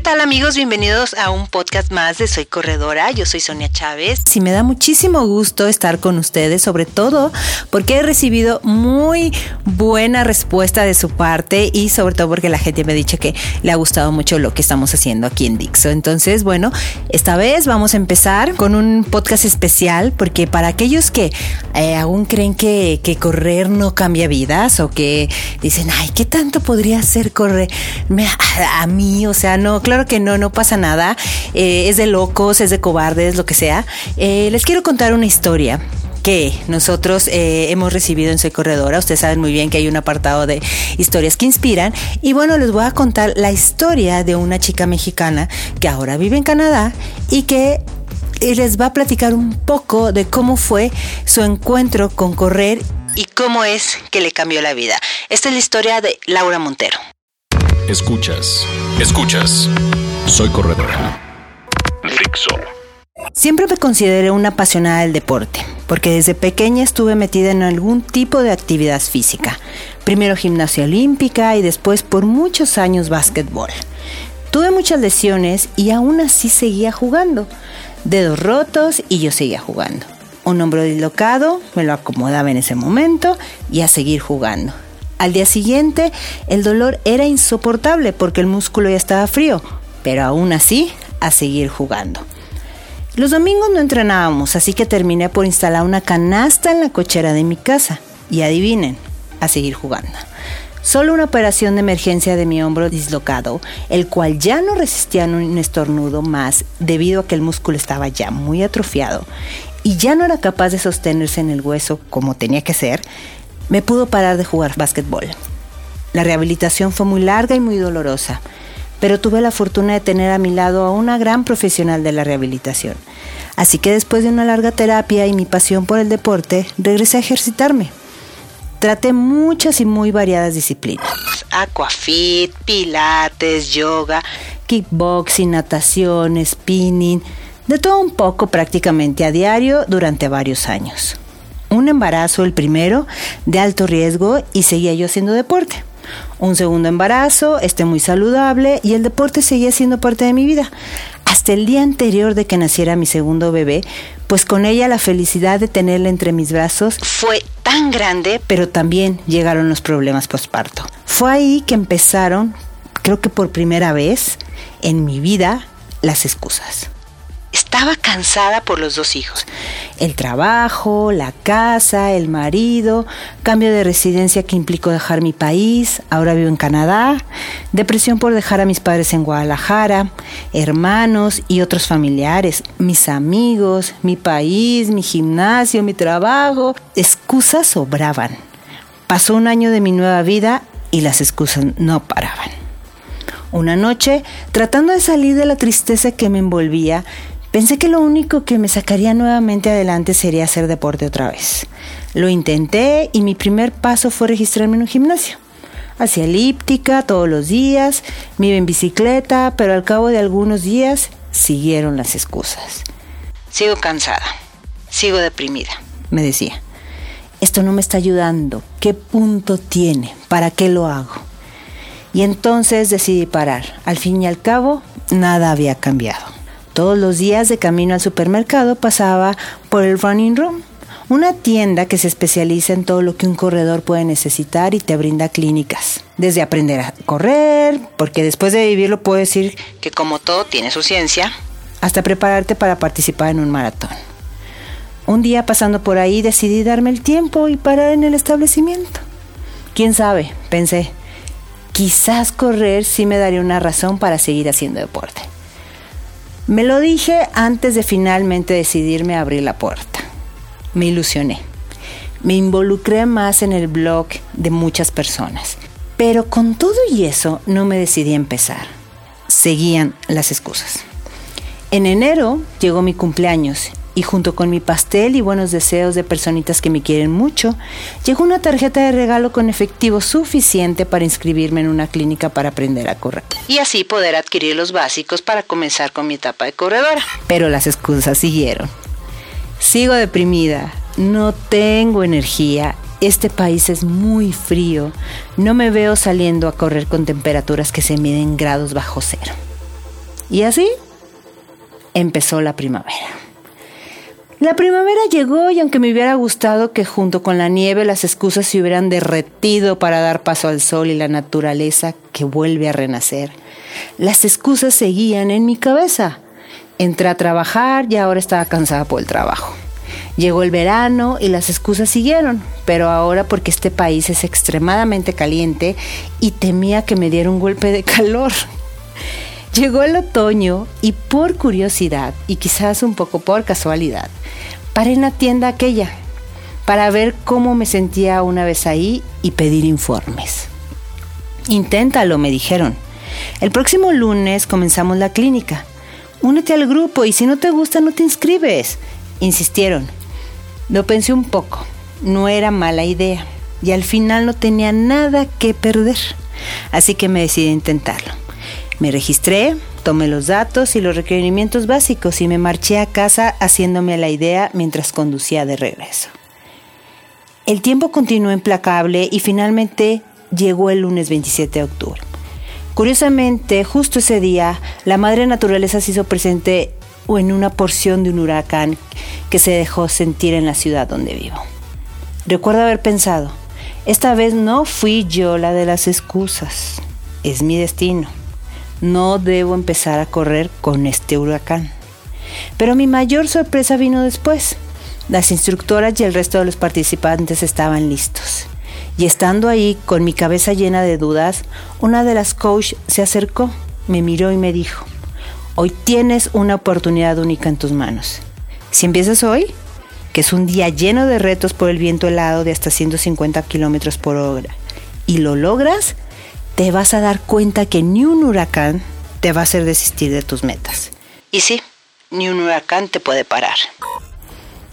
¿Qué tal amigos? Bienvenidos a un podcast más de Soy Corredora. Yo soy Sonia Chávez. Y me da muchísimo gusto estar con ustedes, sobre todo porque he recibido muy buena respuesta de su parte y sobre todo porque la gente me ha dicho que le ha gustado mucho lo que estamos haciendo aquí en Dixo. Entonces, bueno, esta vez vamos a empezar con un podcast especial porque para aquellos que eh, aún creen que, correr no cambia vidas o que dicen, ay, ¿qué tanto podría hacer correr a, a mí? O sea, no, claro que no, no pasa nada. Eh, es de locos, es de cobardes, lo que sea. Eh, les quiero contar una historia que nosotros eh, hemos recibido en Soy Corredora. Ustedes saben muy bien que hay un apartado de historias que inspiran. Y bueno, les voy a contar la historia de una chica mexicana que ahora vive en Canadá y que les va a platicar un poco de cómo fue su encuentro con correr y cómo es que le cambió la vida. Esta es la historia de Laura Montero. Escuchas. Escuchas. Soy corredora. Dixo. Siempre me consideré una apasionada del deporte, porque desde pequeña estuve metida en algún tipo de actividad física. Primero gimnasia olímpica y después por muchos años básquetbol. Tuve muchas lesiones y aún así seguía jugando. Dedos rotos y yo seguía jugando. Un hombro dislocado, me lo acomodaba en ese momento y a seguir jugando. Al día siguiente, el dolor era insoportable porque el músculo ya estaba frío, pero aún así, a seguir jugando. Los domingos no entrenábamos, así que terminé por instalar una canasta en la cochera de mi casa. Y adivinen, a seguir jugando. Solo una operación de emergencia de mi hombro dislocado, el cual ya no resistía un estornudo más debido a que el músculo estaba ya muy atrofiado y ya no era capaz de sostenerse en el hueso como tenía que ser, me pudo parar de jugar básquetbol. La rehabilitación fue muy larga y muy dolorosa, pero tuve la fortuna de tener a mi lado a una gran profesional de la rehabilitación. Así que después de una larga terapia y mi pasión por el deporte, regresé a ejercitarme. Traté muchas y muy variadas disciplinas. Aquafit, pilates, yoga, kickboxing, natación, spinning, de todo un poco prácticamente a diario durante varios años un embarazo, el primero, de alto riesgo y seguía yo haciendo deporte. Un segundo embarazo, este muy saludable y el deporte seguía siendo parte de mi vida. Hasta el día anterior de que naciera mi segundo bebé, pues con ella la felicidad de tenerla entre mis brazos fue tan grande, pero también llegaron los problemas postparto. Fue ahí que empezaron, creo que por primera vez en mi vida, las excusas. Estaba cansada por los dos hijos. El trabajo, la casa, el marido, cambio de residencia que implicó dejar mi país, ahora vivo en Canadá, depresión por dejar a mis padres en Guadalajara, hermanos y otros familiares, mis amigos, mi país, mi gimnasio, mi trabajo. Excusas sobraban. Pasó un año de mi nueva vida y las excusas no paraban. Una noche, tratando de salir de la tristeza que me envolvía, Pensé que lo único que me sacaría nuevamente adelante sería hacer deporte otra vez. Lo intenté y mi primer paso fue registrarme en un gimnasio. Hacía elíptica todos los días, me iba en bicicleta, pero al cabo de algunos días siguieron las excusas. Sigo cansada, sigo deprimida, me decía. Esto no me está ayudando. ¿Qué punto tiene? ¿Para qué lo hago? Y entonces decidí parar. Al fin y al cabo, nada había cambiado. Todos los días de camino al supermercado pasaba por el Running Room, una tienda que se especializa en todo lo que un corredor puede necesitar y te brinda clínicas. Desde aprender a correr, porque después de vivirlo puedo decir que como todo tiene su ciencia, hasta prepararte para participar en un maratón. Un día pasando por ahí decidí darme el tiempo y parar en el establecimiento. ¿Quién sabe? Pensé, quizás correr sí me daría una razón para seguir haciendo deporte. Me lo dije antes de finalmente decidirme a abrir la puerta. Me ilusioné. Me involucré más en el blog de muchas personas. Pero con todo y eso no me decidí a empezar. Seguían las excusas. En enero llegó mi cumpleaños y junto con mi pastel y buenos deseos de personitas que me quieren mucho, llegó una tarjeta de regalo con efectivo suficiente para inscribirme en una clínica para aprender a correr. y así poder adquirir los básicos para comenzar con mi etapa de corredora. Pero las excusas siguieron. Sigo deprimida, no tengo energía, este país es muy frío, no me veo saliendo a correr con temperaturas que se miden grados bajo cero. Y así empezó la primavera. La primavera llegó y aunque me hubiera gustado que junto con la nieve las excusas se hubieran derretido para dar paso al sol y la naturaleza que vuelve a renacer, las excusas seguían en mi cabeza. Entré a trabajar y ahora estaba cansada por el trabajo. Llegó el verano y las excusas siguieron, pero ahora porque este país es extremadamente caliente y temía que me diera un golpe de calor. Llegó el otoño y por curiosidad y quizás un poco por casualidad, paré en la tienda aquella para ver cómo me sentía una vez ahí y pedir informes. Inténtalo, me dijeron. El próximo lunes comenzamos la clínica. Únete al grupo y si no te gusta no te inscribes. Insistieron. Lo pensé un poco. No era mala idea. Y al final no tenía nada que perder. Así que me decidí a intentarlo. Me registré, tomé los datos y los requerimientos básicos y me marché a casa haciéndome la idea mientras conducía de regreso. El tiempo continuó implacable y finalmente llegó el lunes 27 de octubre. Curiosamente, justo ese día, la madre naturaleza se hizo presente en una porción de un huracán que se dejó sentir en la ciudad donde vivo. Recuerdo haber pensado, esta vez no fui yo la de las excusas, es mi destino no debo empezar a correr con este huracán. Pero mi mayor sorpresa vino después. Las instructoras y el resto de los participantes estaban listos. Y estando ahí, con mi cabeza llena de dudas, una de las coach se acercó, me miró y me dijo, hoy tienes una oportunidad única en tus manos. Si empiezas hoy, que es un día lleno de retos por el viento helado de hasta 150 kilómetros por hora, y lo logras, te vas a dar cuenta que ni un huracán te va a hacer desistir de tus metas. Y sí, ni un huracán te puede parar.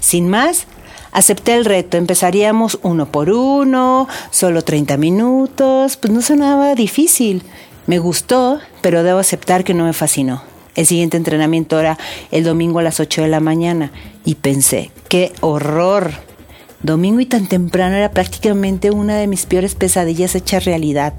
Sin más, acepté el reto. Empezaríamos uno por uno, solo 30 minutos. Pues no sonaba difícil. Me gustó, pero debo aceptar que no me fascinó. El siguiente entrenamiento era el domingo a las 8 de la mañana y pensé, qué horror. Domingo y tan temprano era prácticamente una de mis peores pesadillas hecha realidad.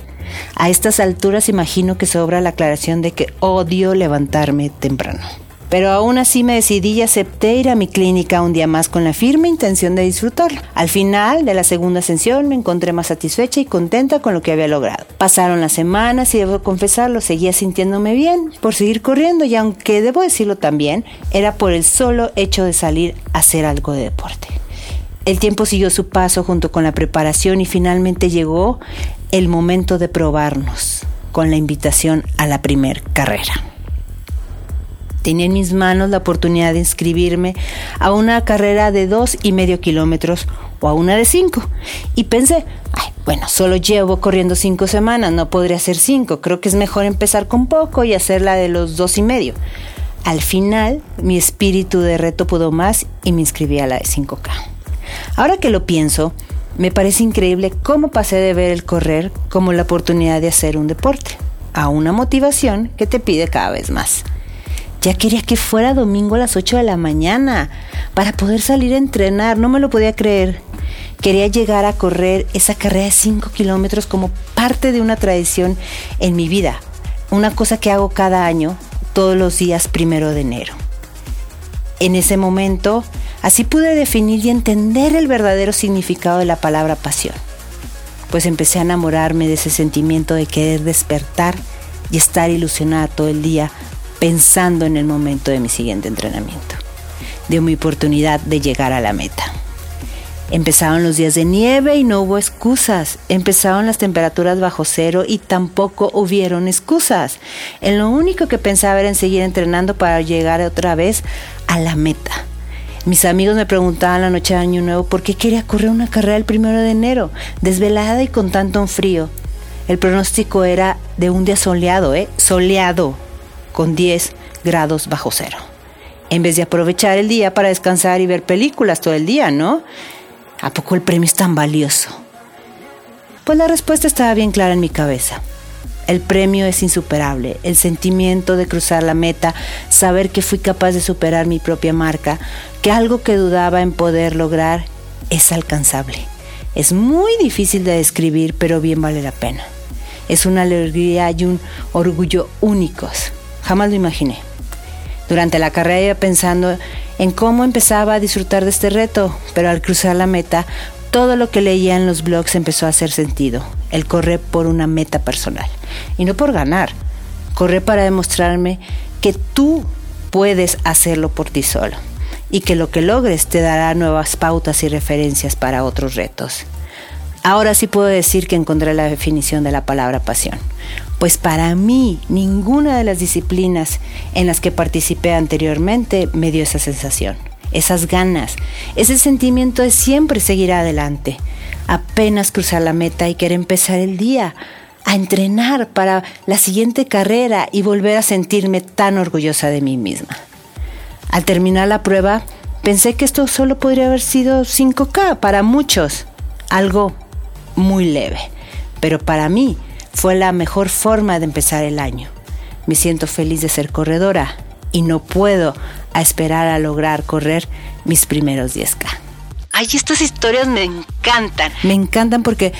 A estas alturas imagino que sobra la aclaración de que odio levantarme temprano. Pero aún así me decidí y acepté ir a mi clínica un día más con la firme intención de disfrutarlo. Al final de la segunda ascensión me encontré más satisfecha y contenta con lo que había logrado. Pasaron las semanas y debo confesarlo, seguía sintiéndome bien por seguir corriendo y aunque debo decirlo también, era por el solo hecho de salir a hacer algo de deporte. El tiempo siguió su paso junto con la preparación y finalmente llegó el momento de probarnos con la invitación a la primer carrera. Tenía en mis manos la oportunidad de inscribirme a una carrera de dos y medio kilómetros o a una de cinco. Y pensé, ay, bueno, solo llevo corriendo cinco semanas, no podría hacer cinco. Creo que es mejor empezar con poco y hacer la de los dos y medio. Al final, mi espíritu de reto pudo más y me inscribí a la de 5K. Ahora que lo pienso, me parece increíble cómo pasé de ver el correr como la oportunidad de hacer un deporte, a una motivación que te pide cada vez más. Ya quería que fuera domingo a las 8 de la mañana para poder salir a entrenar, no me lo podía creer. Quería llegar a correr esa carrera de 5 kilómetros como parte de una tradición en mi vida, una cosa que hago cada año, todos los días primero de enero. En ese momento Así pude definir y entender el verdadero significado de la palabra pasión, pues empecé a enamorarme de ese sentimiento de querer despertar y estar ilusionada todo el día pensando en el momento de mi siguiente entrenamiento, de mi oportunidad de llegar a la meta. Empezaron los días de nieve y no hubo excusas. Empezaron las temperaturas bajo cero y tampoco hubieron excusas. En lo único que pensaba era en seguir entrenando para llegar otra vez a la meta. Mis amigos me preguntaban la noche de Año Nuevo por qué quería correr una carrera el primero de enero, desvelada y con tanto frío. El pronóstico era de un día soleado, ¿eh? Soleado, con 10 grados bajo cero. En vez de aprovechar el día para descansar y ver películas todo el día, ¿no? ¿A poco el premio es tan valioso? Pues la respuesta estaba bien clara en mi cabeza. El premio es insuperable. El sentimiento de cruzar la meta, saber que fui capaz de superar mi propia marca, que algo que dudaba en poder lograr es alcanzable. Es muy difícil de describir, pero bien vale la pena. Es una alegría y un orgullo únicos. Jamás lo imaginé. Durante la carrera iba pensando en cómo empezaba a disfrutar de este reto, pero al cruzar la meta, todo lo que leía en los blogs empezó a hacer sentido. El correr por una meta personal. Y no por ganar. Correr para demostrarme que tú puedes hacerlo por ti solo. Y que lo que logres te dará nuevas pautas y referencias para otros retos. Ahora sí puedo decir que encontré la definición de la palabra pasión pues para mí ninguna de las disciplinas en las que participé anteriormente me dio esa sensación, esas ganas, ese sentimiento de siempre seguir adelante, apenas cruzar la meta y querer empezar el día, a entrenar para la siguiente carrera y volver a sentirme tan orgullosa de mí misma. Al terminar la prueba, pensé que esto solo podría haber sido 5K para muchos, algo muy leve, pero para mí fue la mejor forma de empezar el año. Me siento feliz de ser corredora y no puedo esperar a lograr correr mis primeros 10K. Ay, estas historias me encantan. Me encantan porque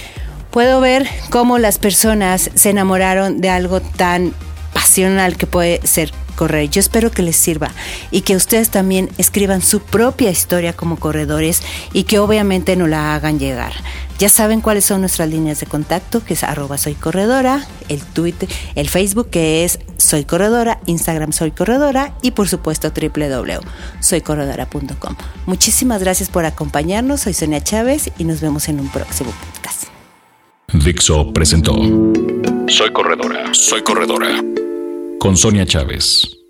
puedo ver cómo las personas se enamoraron de algo tan pasional que puede ser correr. Yo espero que les sirva y que ustedes también escriban su propia historia como corredores y que obviamente no la hagan llegar. Ya saben cuáles son nuestras líneas de contacto, que es arroba soy corredora, el Twitter, el Facebook que es soy corredora, Instagram soy corredora y por supuesto www.soycorredora.com. Muchísimas gracias por acompañarnos, soy Sonia Chávez y nos vemos en un próximo podcast. Dixo presentó Soy corredora, soy corredora con Sonia Chávez.